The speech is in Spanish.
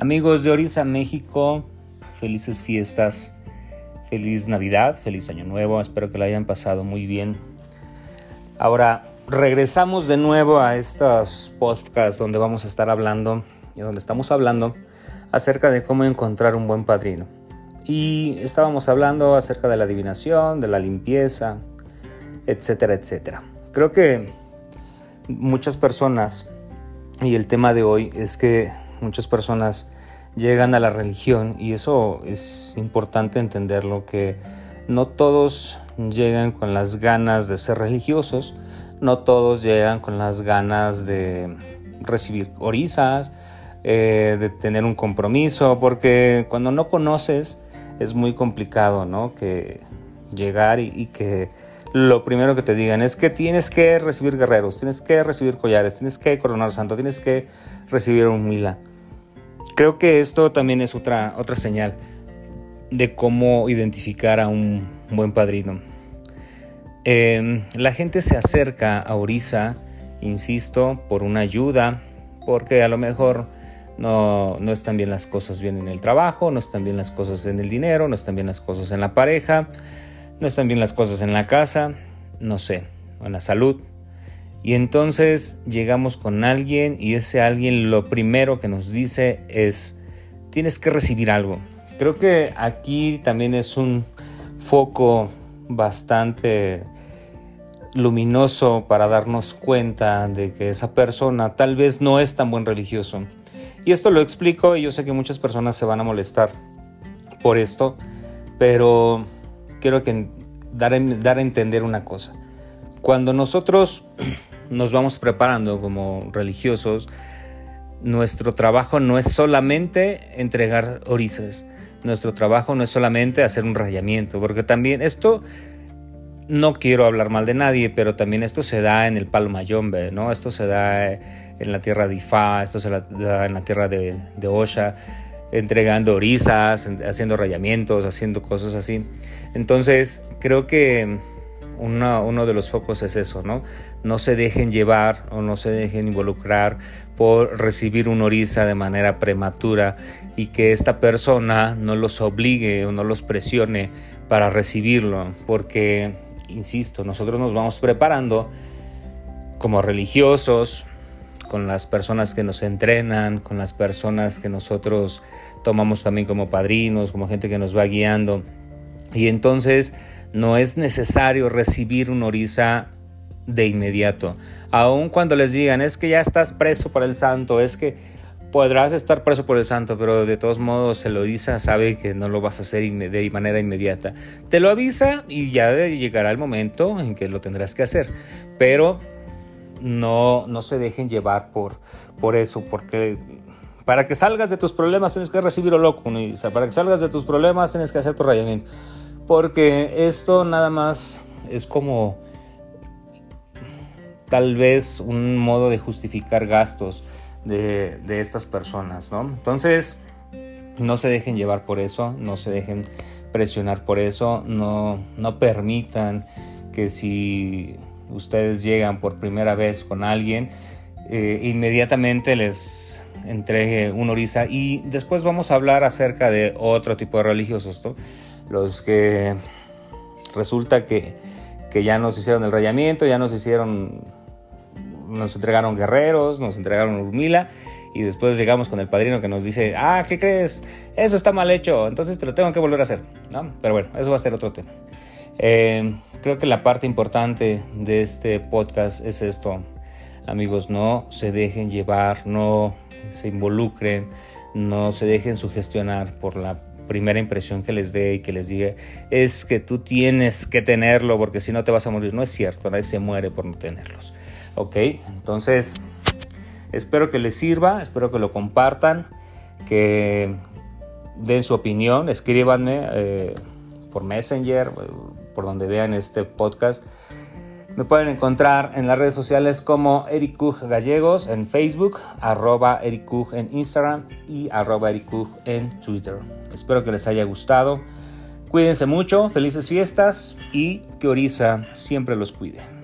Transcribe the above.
Amigos de Orisa, México, felices fiestas, feliz Navidad, feliz Año Nuevo, espero que lo hayan pasado muy bien. Ahora, regresamos de nuevo a estos podcasts donde vamos a estar hablando y donde estamos hablando acerca de cómo encontrar un buen padrino. Y estábamos hablando acerca de la adivinación, de la limpieza, etcétera, etcétera. Creo que muchas personas, y el tema de hoy es que muchas personas llegan a la religión y eso es importante entenderlo que no todos llegan con las ganas de ser religiosos, no todos llegan con las ganas de recibir orisas, eh, de tener un compromiso, porque cuando no conoces es muy complicado, ¿no? Que llegar y, y que lo primero que te digan es que tienes que recibir guerreros, tienes que recibir collares, tienes que coronar santo, tienes que recibir un mila. Creo que esto también es otra, otra señal de cómo identificar a un buen padrino. Em, la gente se acerca a Orisa, insisto, por una ayuda, porque a lo mejor no, no están bien las cosas bien en el trabajo, no están bien las cosas en el dinero, no están bien las cosas en la pareja, no están bien las cosas en la casa, no sé, en la salud. Y entonces llegamos con alguien y ese alguien lo primero que nos dice es, tienes que recibir algo. Creo que aquí también es un foco bastante luminoso para darnos cuenta de que esa persona tal vez no es tan buen religioso. Y esto lo explico y yo sé que muchas personas se van a molestar por esto, pero quiero que dar, dar a entender una cosa. Cuando nosotros nos vamos preparando como religiosos, nuestro trabajo no es solamente entregar orisas, nuestro trabajo no es solamente hacer un rayamiento, porque también esto, no quiero hablar mal de nadie, pero también esto se da en el Palo Mayombe, ¿no? Esto se da en la tierra de Ifá, esto se da en la tierra de, de Osha, entregando orisas, haciendo rayamientos, haciendo cosas así. Entonces, creo que uno de los focos es eso, ¿no? No se dejen llevar o no se dejen involucrar por recibir un orisa de manera prematura y que esta persona no los obligue o no los presione para recibirlo, porque, insisto, nosotros nos vamos preparando como religiosos, con las personas que nos entrenan, con las personas que nosotros tomamos también como padrinos, como gente que nos va guiando. Y entonces no es necesario recibir un orisa de inmediato. Aun cuando les digan, es que ya estás preso por el santo, es que podrás estar preso por el santo, pero de todos modos el orisa sabe que no lo vas a hacer de manera inmediata. Te lo avisa y ya llegará el momento en que lo tendrás que hacer. Pero no, no se dejen llevar por, por eso, porque para que salgas de tus problemas tienes que recibir o loco, para que salgas de tus problemas tienes que hacer tu rayamiento porque esto nada más es como tal vez un modo de justificar gastos de, estas personas, ¿no? Entonces, no se dejen llevar por eso, no se dejen presionar por eso, no, no permitan que si ustedes llegan por primera vez con alguien, eh, inmediatamente les entregue un orisa y después vamos a hablar acerca de otro tipo de religiosos, ¿no? Los que resulta que, ya nos hicieron el rayamiento, ya nos hicieron, nos entregaron guerreros, nos entregaron urmila y después llegamos con el padrino que nos dice, ah, ¿qué crees? Eso está mal hecho, entonces te lo tengo que volver a hacer, ¿no? Pero bueno, eso va a ser otro tema. Eh, creo que la parte importante de este podcast es esto, amigos, no se dejen llevar, no se involucren, no se dejen sugestionar por la primera impresión que les dé y que les diga es que tú tienes que tenerlo porque si no te vas a morir. No es cierto, nadie se muere por no tenerlos. Ok, entonces espero que les sirva, espero que lo compartan, que den su opinión, escríbanme eh, por Messenger, por donde vean este podcast. Me pueden encontrar en las redes sociales como Eric Gallegos en Facebook, arroba Eric en Instagram y arroba Eric en Twitter. Espero que les haya gustado. Cuídense mucho, felices fiestas y que Orisa siempre los cuide.